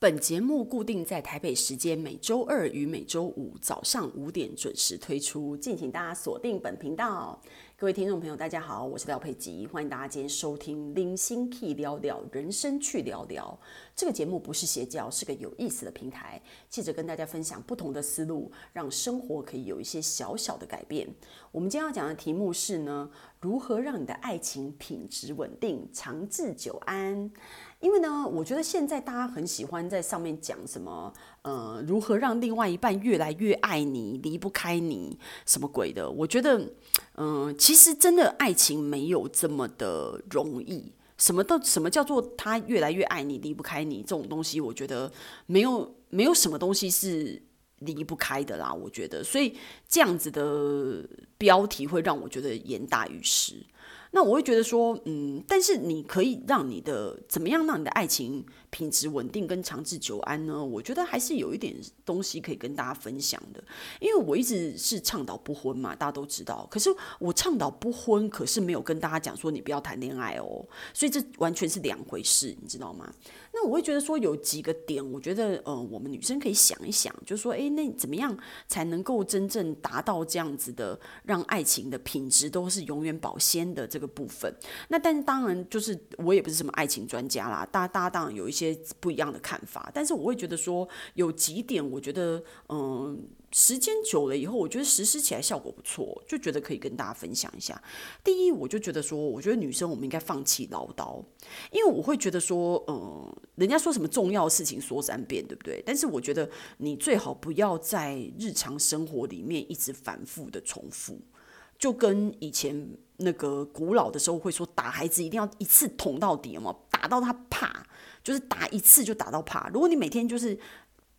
本节目固定在台北时间每周二与每周五早上五点准时推出，敬请大家锁定本频道。各位听众朋友，大家好，我是廖佩吉，欢迎大家今天收听《零星 Key 聊聊人生去聊聊》这个节目，不是邪教，是个有意思的平台，记者跟大家分享不同的思路，让生活可以有一些小小的改变。我们今天要讲的题目是呢，如何让你的爱情品质稳定、长治久安？因为呢，我觉得现在大家很喜欢在上面讲什么，呃，如何让另外一半越来越爱你、离不开你，什么鬼的？我觉得，嗯、其实真的爱情没有这么的容易。什么都什么叫做他越来越爱你、离不开你这种东西，我觉得没有没有什么东西是离不开的啦。我觉得，所以这样子的标题会让我觉得言大于实。那我会觉得说，嗯，但是你可以让你的怎么样让你的爱情品质稳定跟长治久安呢？我觉得还是有一点东西可以跟大家分享的，因为我一直是倡导不婚嘛，大家都知道。可是我倡导不婚，可是没有跟大家讲说你不要谈恋爱哦，所以这完全是两回事，你知道吗？那我会觉得说有几个点，我觉得呃，我们女生可以想一想，就是说，诶，那怎么样才能够真正达到这样子的，让爱情的品质都是永远保鲜的这个部分？那但是当然，就是我也不是什么爱情专家啦，大家大家当然有一些不一样的看法，但是我会觉得说有几点，我觉得嗯。时间久了以后，我觉得实施起来效果不错，就觉得可以跟大家分享一下。第一，我就觉得说，我觉得女生我们应该放弃唠叨，因为我会觉得说，嗯，人家说什么重要的事情说三遍，对不对？但是我觉得你最好不要在日常生活里面一直反复的重复，就跟以前那个古老的时候会说，打孩子一定要一次捅到底嘛，打到他怕，就是打一次就打到怕。如果你每天就是。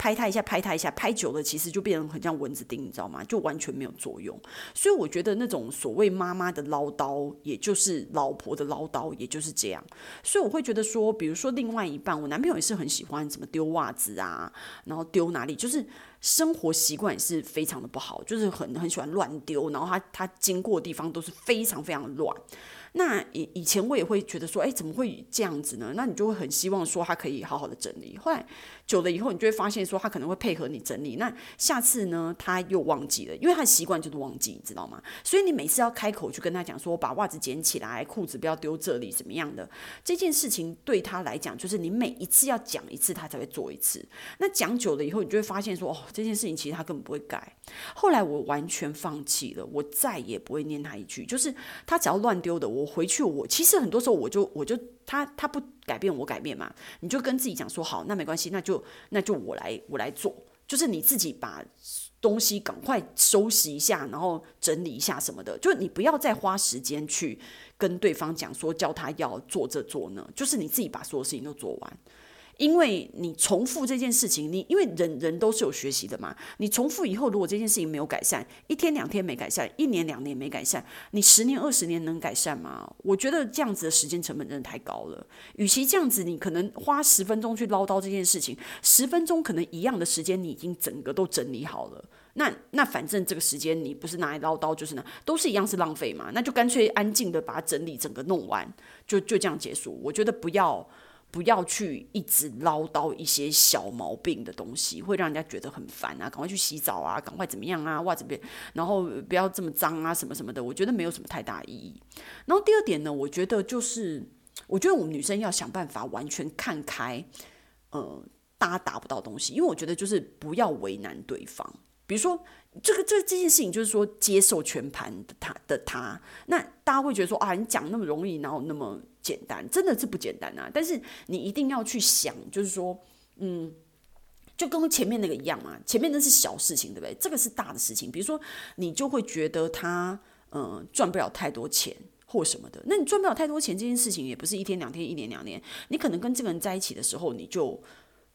拍他一下，拍他一下，拍久了其实就变成很像蚊子叮，你知道吗？就完全没有作用。所以我觉得那种所谓妈妈的唠叨，也就是老婆的唠叨，也就是这样。所以我会觉得说，比如说另外一半，我男朋友也是很喜欢怎么丢袜子啊，然后丢哪里，就是生活习惯是非常的不好，就是很很喜欢乱丢，然后他他经过的地方都是非常非常乱。那以以前我也会觉得说，哎，怎么会这样子呢？那你就会很希望说他可以好好的整理。后来久了以后，你就会发现说他可能会配合你整理。那下次呢，他又忘记了，因为他的习惯就是忘记，你知道吗？所以你每次要开口去跟他讲说，把袜子捡起来，裤子不要丢这里，怎么样的这件事情对他来讲，就是你每一次要讲一次，他才会做一次。那讲久了以后，你就会发现说，哦，这件事情其实他根本不会改。后来我完全放弃了，我再也不会念他一句，就是他只要乱丢的我。我回去，我其实很多时候我就我就他他不改变我改变嘛，你就跟自己讲说好，那没关系，那就那就我来我来做，就是你自己把东西赶快收拾一下，然后整理一下什么的，就你不要再花时间去跟对方讲说教他要做这做那，就是你自己把所有事情都做完。因为你重复这件事情，你因为人人都是有学习的嘛。你重复以后，如果这件事情没有改善，一天两天没改善，一年两年没改善，你十年二十年能改善吗？我觉得这样子的时间成本真的太高了。与其这样子，你可能花十分钟去唠叨这件事情，十分钟可能一样的时间，你已经整个都整理好了。那那反正这个时间你不是拿来唠叨，就是呢，都是一样是浪费嘛。那就干脆安静的把它整理整个弄完，就就这样结束。我觉得不要。不要去一直唠叨一些小毛病的东西，会让人家觉得很烦啊！赶快去洗澡啊，赶快怎么样啊？袜子别，然后不要这么脏啊，什么什么的，我觉得没有什么太大意义。然后第二点呢，我觉得就是，我觉得我们女生要想办法完全看开，呃，大家达不到东西，因为我觉得就是不要为难对方。比如说，这个这这件事情，就是说接受全盘的他的他，那大家会觉得说啊，你讲那么容易，然后那么。简单，真的是不简单啊！但是你一定要去想，就是说，嗯，就跟前面那个一样嘛。前面那是小事情，对不对？这个是大的事情。比如说，你就会觉得他，嗯，赚不了太多钱或什么的。那你赚不了太多钱这件事情，也不是一天两天、一年两年。你可能跟这个人在一起的时候，你就。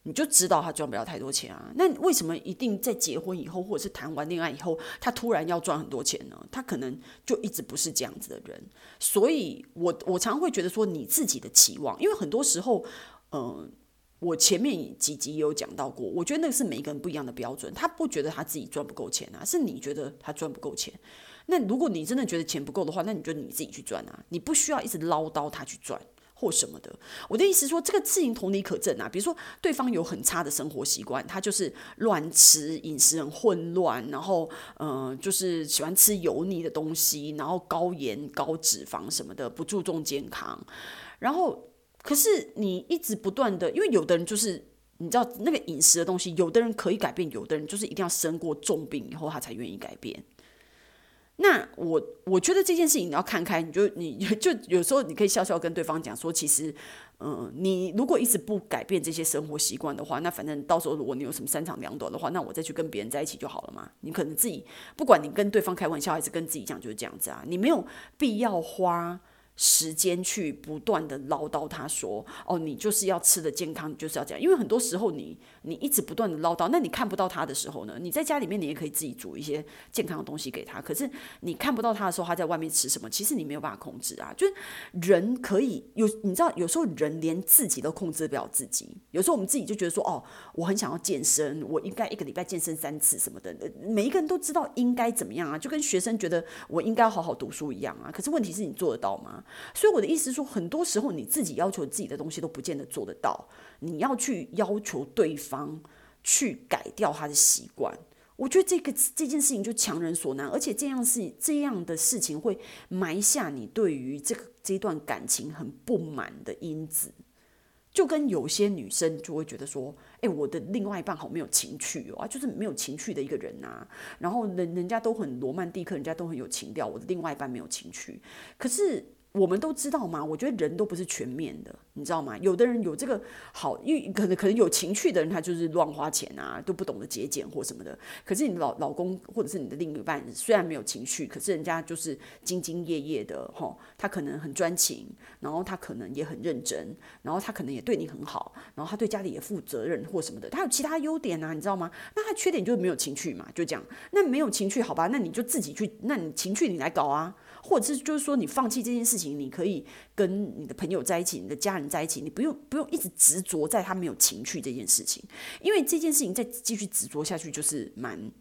你就知道他赚不了太多钱啊？那为什么一定在结婚以后，或者是谈完恋爱以后，他突然要赚很多钱呢？他可能就一直不是这样子的人。所以我我常会觉得说，你自己的期望，因为很多时候，嗯、我前面几集也有讲到过，我觉得那个是每一个人不一样的标准。他不觉得他自己赚不够钱啊，是你觉得他赚不够钱。那如果你真的觉得钱不够的话，那你就你自己去赚啊，你不需要一直唠叨他去赚。或什么的。我的意思说，这个事情同理可证啊。比如说，对方有很差的生活习惯，他就是乱吃，饮食很混乱，然后嗯、就是喜欢吃油腻的东西，然后高盐、高脂肪什么的，不注重健康。然后，可是你一直不断的，因为有的人就是你知道那个饮食的东西，有的人可以改变，有的人就是一定要生过重病以后他才愿意改变。那我我觉得这件事情你要看开，你就你就有时候你可以笑笑跟对方讲说，其实，嗯，你如果一直不改变这些生活习惯的话，那反正到时候如果你有什么三长两短的话，那我再去跟别人在一起就好了嘛。你可能自己不管你跟对方开玩笑还是跟自己讲，就是这样子啊，你没有必要花。时间去不断的唠叨，他说：“哦，你就是要吃的健康，就是要这样。”因为很多时候你你一直不断的唠叨，那你看不到他的时候呢？你在家里面你也可以自己煮一些健康的东西给他。可是你看不到他的时候，他在外面吃什么？其实你没有办法控制啊。就是人可以有，你知道，有时候人连自己都控制不了自己。有时候我们自己就觉得说：“哦，我很想要健身，我应该一个礼拜健身三次什么的。”每一个人都知道应该怎么样啊，就跟学生觉得我应该好好读书一样啊。可是问题是你做得到吗？所以我的意思是说，很多时候你自己要求自己的东西都不见得做得到，你要去要求对方去改掉他的习惯。我觉得这个这件事情就强人所难，而且这样是这样的事情会埋下你对于这个这段感情很不满的因子。就跟有些女生就会觉得说，诶，我的另外一半好没有情趣哦，就是没有情趣的一个人啊。然后人人家都很罗曼蒂克，人家都很有情调，我的另外一半没有情趣，可是。我们都知道嘛，我觉得人都不是全面的，你知道吗？有的人有这个好，因为可能可能有情趣的人，他就是乱花钱啊，都不懂得节俭或什么的。可是你老老公或者是你的另一半，虽然没有情趣，可是人家就是兢兢业业的，吼，他可能很专情，然后他可能也很认真，然后他可能也对你很好，然后他对家里也负责任或什么的，他有其他优点啊，你知道吗？那他缺点就是没有情趣嘛，就这样。那没有情趣，好吧，那你就自己去，那你情趣你来搞啊。或者是就是说，你放弃这件事情，你可以跟你的朋友在一起，你的家人在一起，你不用不用一直执着在他没有情趣这件事情，因为这件事情再继续执着下去就是蛮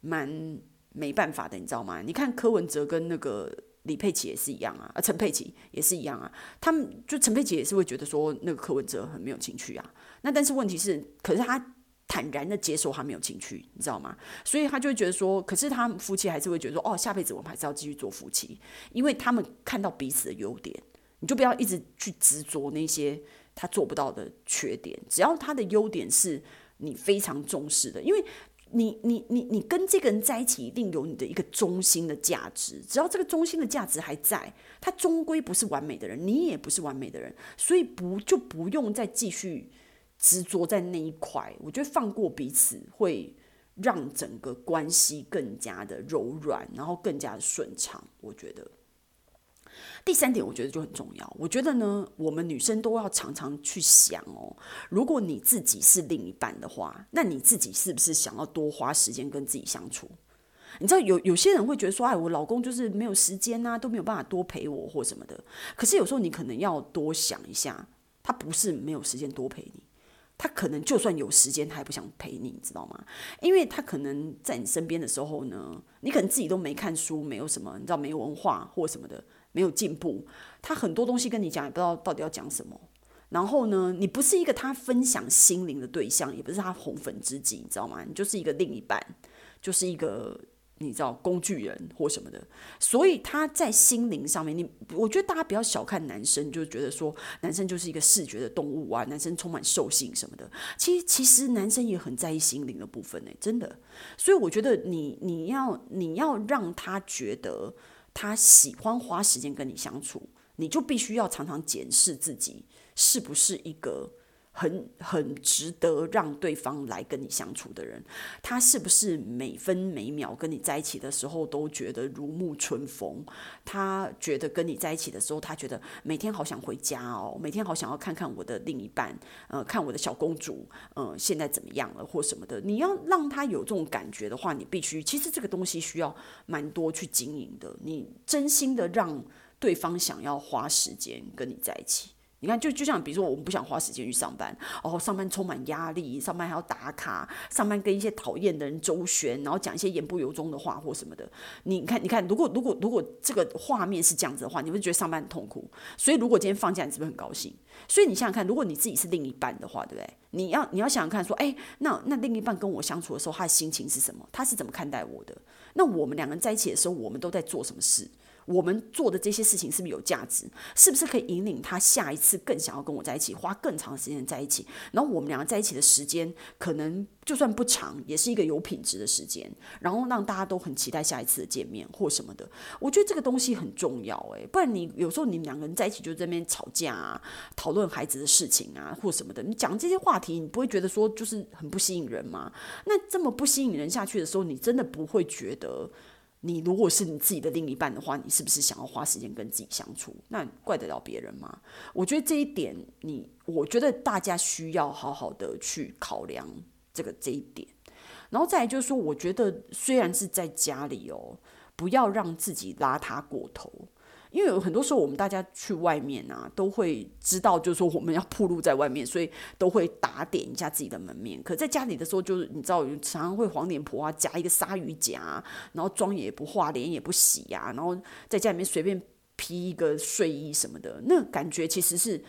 蛮没办法的，你知道吗？你看柯文哲跟那个李佩琦也是一样啊，啊陈佩琦也是一样啊，他们就陈佩琦也是会觉得说那个柯文哲很没有情趣啊，那但是问题是，可是他。坦然的接受他没有情趣，你知道吗？所以他就会觉得说，可是他们夫妻还是会觉得说，哦，下辈子我们还是要继续做夫妻，因为他们看到彼此的优点。你就不要一直去执着那些他做不到的缺点，只要他的优点是你非常重视的，因为你你你你跟这个人在一起，一定有你的一个中心的价值。只要这个中心的价值还在，他终归不是完美的人，你也不是完美的人，所以不就不用再继续。执着在那一块，我觉得放过彼此会让整个关系更加的柔软，然后更加的顺畅。我觉得第三点，我觉得就很重要。我觉得呢，我们女生都要常常去想哦，如果你自己是另一半的话，那你自己是不是想要多花时间跟自己相处？你知道有有些人会觉得说，哎，我老公就是没有时间啊，都没有办法多陪我或什么的。可是有时候你可能要多想一下，他不是没有时间多陪你。他可能就算有时间，他也不想陪你，你知道吗？因为他可能在你身边的时候呢，你可能自己都没看书，没有什么，你知道没文化或什么的，没有进步。他很多东西跟你讲，也不知道到底要讲什么。然后呢，你不是一个他分享心灵的对象，也不是他红粉知己，你知道吗？你就是一个另一半，就是一个。你知道工具人或什么的，所以他在心灵上面，你我觉得大家不要小看男生，就觉得说男生就是一个视觉的动物啊，男生充满兽性什么的。其实其实男生也很在意心灵的部分呢，真的。所以我觉得你你要你要让他觉得他喜欢花时间跟你相处，你就必须要常常检视自己是不是一个。很很值得让对方来跟你相处的人，他是不是每分每秒跟你在一起的时候都觉得如沐春风？他觉得跟你在一起的时候，他觉得每天好想回家哦，每天好想要看看我的另一半，呃，看我的小公主，呃，现在怎么样了或什么的。你要让他有这种感觉的话，你必须，其实这个东西需要蛮多去经营的。你真心的让对方想要花时间跟你在一起。你看，就就像比如说，我们不想花时间去上班，哦，上班充满压力，上班还要打卡，上班跟一些讨厌的人周旋，然后讲一些言不由衷的话或什么的。你看，你看，如果如果如果这个画面是这样子的话，你会觉得上班很痛苦。所以，如果今天放假，你是不是很高兴？所以你想想看，如果你自己是另一半的话，对不对？你要你要想想看，说，哎，那那另一半跟我相处的时候，他的心情是什么？他是怎么看待我的？那我们两个人在一起的时候，我们都在做什么事？我们做的这些事情是不是有价值？是不是可以引领他下一次更想要跟我在一起，花更长时间在一起？然后我们两个在一起的时间，可能就算不长，也是一个有品质的时间。然后让大家都很期待下一次的见面或什么的。我觉得这个东西很重要，诶，不然你有时候你们两个人在一起就在那边吵架啊，讨论孩子的事情啊，或什么的。你讲这些话题，你不会觉得说就是很不吸引人吗？那这么不吸引人下去的时候，你真的不会觉得？你如果是你自己的另一半的话，你是不是想要花时间跟自己相处？那怪得了别人吗？我觉得这一点你，我觉得大家需要好好的去考量这个这一点。然后再来就是说，我觉得虽然是在家里哦，不要让自己邋遢过头。因为有很多时候，我们大家去外面啊，都会知道，就是说我们要铺路在外面，所以都会打点一下自己的门面。可在家里的时候，就是你知道，常常会黄脸婆啊，夹一个鲨鱼夹，然后妆也不化，脸也不洗呀，然后在家里面随便披一个睡衣什么的，那感觉其实是。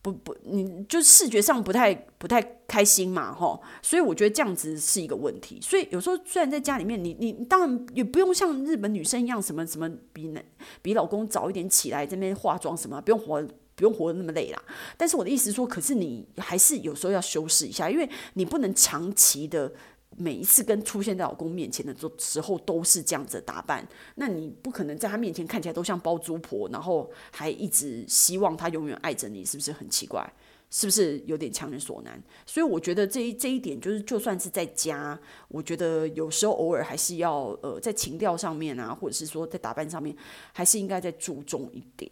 不不，你就视觉上不太不太开心嘛，吼，所以我觉得这样子是一个问题。所以有时候虽然在家里面，你你当然也不用像日本女生一样，什么什么比男比老公早一点起来这边化妆什么，不用活不用活得那么累啦。但是我的意思说，可是你还是有时候要修饰一下，因为你不能长期的。每一次跟出现在老公面前的时候都是这样子打扮，那你不可能在他面前看起来都像包租婆，然后还一直希望他永远爱着你，是不是很奇怪？是不是有点强人所难？所以我觉得这一这一点就是，就算是在家，我觉得有时候偶尔还是要呃，在情调上面啊，或者是说在打扮上面，还是应该再注重一点。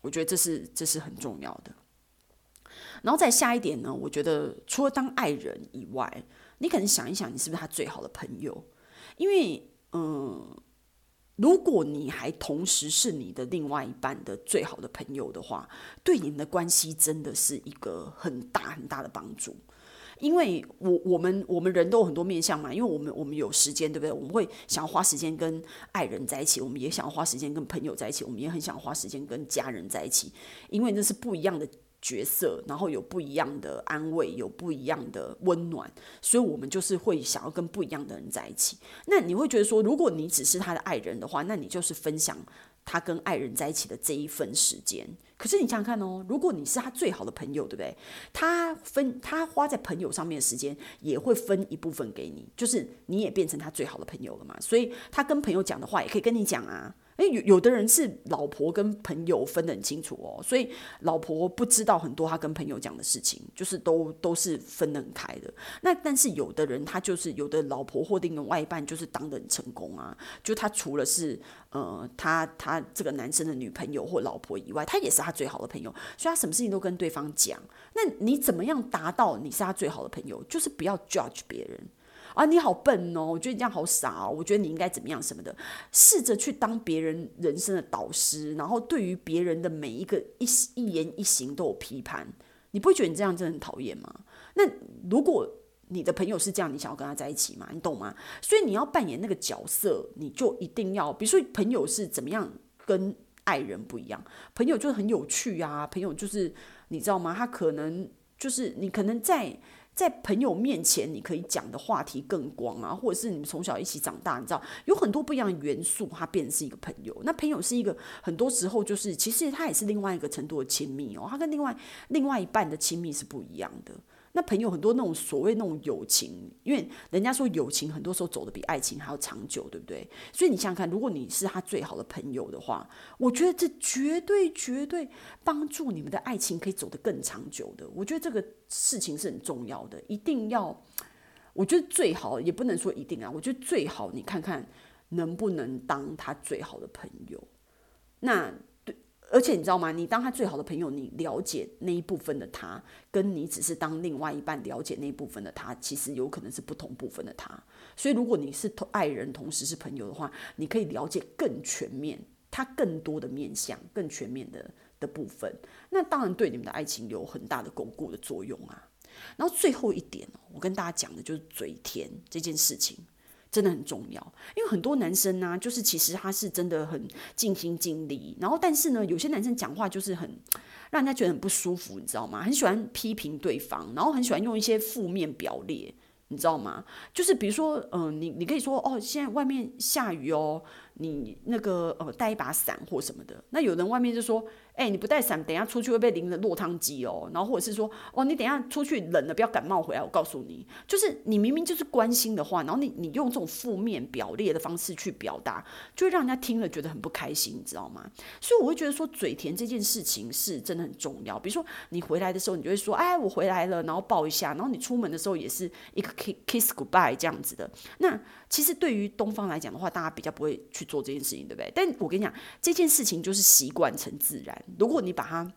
我觉得这是这是很重要的。然后再下一点呢，我觉得除了当爱人以外，你可能想一想，你是不是他最好的朋友？因为，嗯，如果你还同时是你的另外一半的最好的朋友的话，对你们的关系真的是一个很大很大的帮助。因为我我们我们人都有很多面向嘛，因为我们我们有时间，对不对？我们会想要花时间跟爱人在一起，我们也想要花时间跟朋友在一起，我们也很想花时间跟家人在一起，因为那是不一样的。角色，然后有不一样的安慰，有不一样的温暖，所以我们就是会想要跟不一样的人在一起。那你会觉得说，如果你只是他的爱人的话，那你就是分享他跟爱人在一起的这一份时间。可是你想想看哦，如果你是他最好的朋友，对不对？他分他花在朋友上面的时间，也会分一部分给你，就是你也变成他最好的朋友了嘛。所以他跟朋友讲的话，也可以跟你讲啊。诶，有有的人是老婆跟朋友分得很清楚哦，所以老婆不知道很多他跟朋友讲的事情，就是都都是分得很开的。那但是有的人他就是有的老婆或另外一半就是当得很成功啊，就他除了是呃他他这个男生的女朋友或老婆以外，他也是他最好的朋友，所以他什么事情都跟对方讲。那你怎么样达到你是他最好的朋友？就是不要 judge 别人。啊，你好笨哦！我觉得你这样好傻哦！我觉得你应该怎么样什么的，试着去当别人人生的导师，然后对于别人的每一个一一言一行都有批判，你不会觉得你这样真的很讨厌吗？那如果你的朋友是这样，你想要跟他在一起吗？你懂吗？所以你要扮演那个角色，你就一定要，比如说朋友是怎么样跟爱人不一样，朋友就是很有趣啊，朋友就是你知道吗？他可能就是你可能在。在朋友面前，你可以讲的话题更广啊，或者是你们从小一起长大，你知道有很多不一样的元素，它变成是一个朋友。那朋友是一个很多时候就是，其实它也是另外一个程度的亲密哦，它跟另外另外一半的亲密是不一样的。那朋友很多那种所谓那种友情，因为人家说友情很多时候走得比爱情还要长久，对不对？所以你想想看，如果你是他最好的朋友的话，我觉得这绝对绝对帮助你们的爱情可以走得更长久的。我觉得这个事情是很重要的，一定要。我觉得最好也不能说一定啊，我觉得最好你看看能不能当他最好的朋友。那。而且你知道吗？你当他最好的朋友，你了解那一部分的他，跟你只是当另外一半了解那一部分的他，其实有可能是不同部分的他。所以，如果你是爱人，同时是朋友的话，你可以了解更全面，他更多的面向，更全面的的部分，那当然对你们的爱情有很大的巩固的作用啊。然后最后一点，我跟大家讲的就是嘴甜这件事情。真的很重要，因为很多男生呢、就是其实他是真的很尽心尽力，然后但是呢，有些男生讲话就是很让人家觉得很不舒服，你知道吗？很喜欢批评对方，然后很喜欢用一些负面表列，你知道吗？就是比如说，嗯、你你可以说哦，现在外面下雨哦，你那个呃带一把伞或什么的，那有人外面就说。哎、你不带伞，等一下出去会被淋得落汤鸡哦。然后或者是说，哦，你等一下出去冷了，不要感冒回来。我告诉你，就是你明明就是关心的话，然后你你用这种负面表列的方式去表达，就会让人家听了觉得很不开心，你知道吗？所以我会觉得说，嘴甜这件事情是真的很重要。比如说你回来的时候，你就会说，哎，我回来了，然后抱一下。然后你出门的时候也是一个 k kiss goodbye 这样子的。那其实对于东方来讲的话，大家比较不会去做这件事情，对不对？但我跟你讲，这件事情就是习惯成自然。如果你把它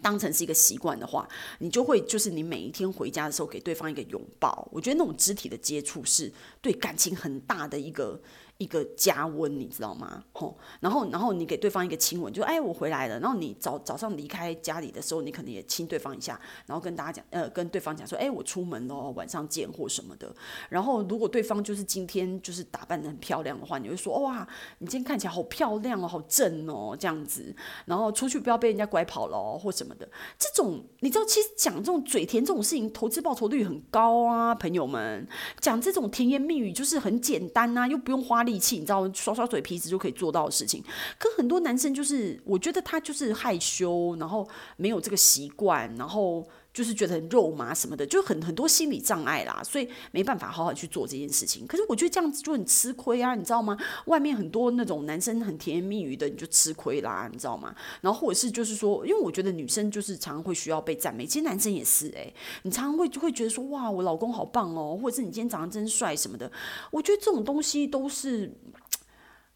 当成是一个习惯的话，你就会就是你每一天回家的时候给对方一个拥抱。我觉得那种肢体的接触是对感情很大的一个。一个加温，你知道吗？吼，然后，然后你给对方一个亲吻，就哎，我回来了。然后你早早上离开家里的时候，你可能也亲对方一下，然后跟大家讲，呃，跟对方讲说，哎，我出门了，晚上见或什么的。然后，如果对方就是今天就是打扮得很漂亮的话，你会说，哇，你今天看起来好漂亮哦，好正哦，这样子。然后出去不要被人家拐跑了或什么的。这种你知道，其实讲这种嘴甜这种事情，投资报酬率很高啊，朋友们。讲这种甜言蜜语就是很简单啊，又不用花力。力气，你知道，刷刷嘴皮子就可以做到的事情。可很多男生就是，我觉得他就是害羞，然后没有这个习惯，然后就是觉得很肉麻什么的，就很很多心理障碍啦，所以没办法好好去做这件事情。可是我觉得这样子就很吃亏啊，你知道吗？外面很多那种男生很甜言蜜语的，你就吃亏啦，你知道吗？然后或者是就是说，因为我觉得女生就是常常会需要被赞美，其实男生也是诶、你常常会就会觉得说，哇，我老公好棒哦，或者是你今天长得真帅什么的。我觉得这种东西都是。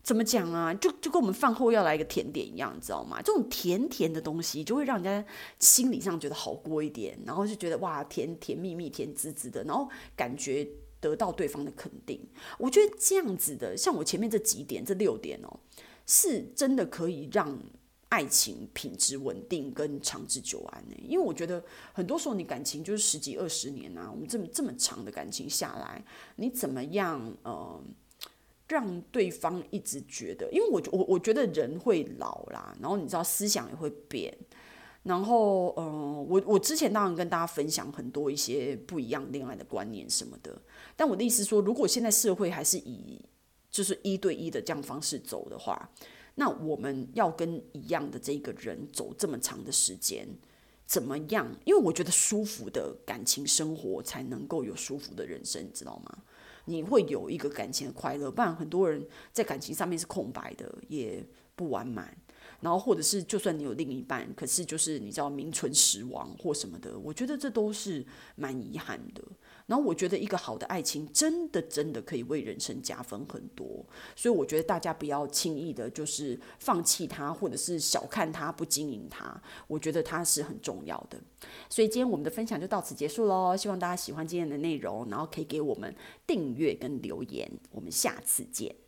怎么讲啊？就就跟我们饭后要来一个甜点一样，你知道吗？这种甜甜的东西就会让人家心理上觉得好过一点，然后就觉得哇，甜甜蜜蜜、甜滋滋的，然后感觉得到对方的肯定。我觉得这样子的，像我前面这几点，这六点哦，是真的可以让爱情品质稳定跟长治久安呢。因为我觉得很多时候你感情就是十几二十年啊，我们这么这么长的感情下来，你怎么样呃？让对方一直觉得，因为我我我觉得人会老啦，然后你知道思想也会变，然后嗯、我我之前当然跟大家分享很多一些不一样恋爱的观念什么的，但我的意思说，如果现在社会还是以就是一对一的这样方式走的话，那我们要跟一样的这个人走这么长的时间，怎么样？因为我觉得舒服的感情生活才能够有舒服的人生，你知道吗？你会有一个感情的快乐，不然很多人在感情上面是空白的，也不完满。然后或者是就算你有另一半，可是就是你知道名存实亡或什么的，我觉得这都是蛮遗憾的。然后我觉得一个好的爱情真的真的可以为人生加分很多，所以我觉得大家不要轻易的就是放弃它，或者是小看它，不经营它。我觉得它是很重要的。所以今天我们的分享就到此结束喽，希望大家喜欢今天的内容，然后可以给我们订阅跟留言。我们下次见。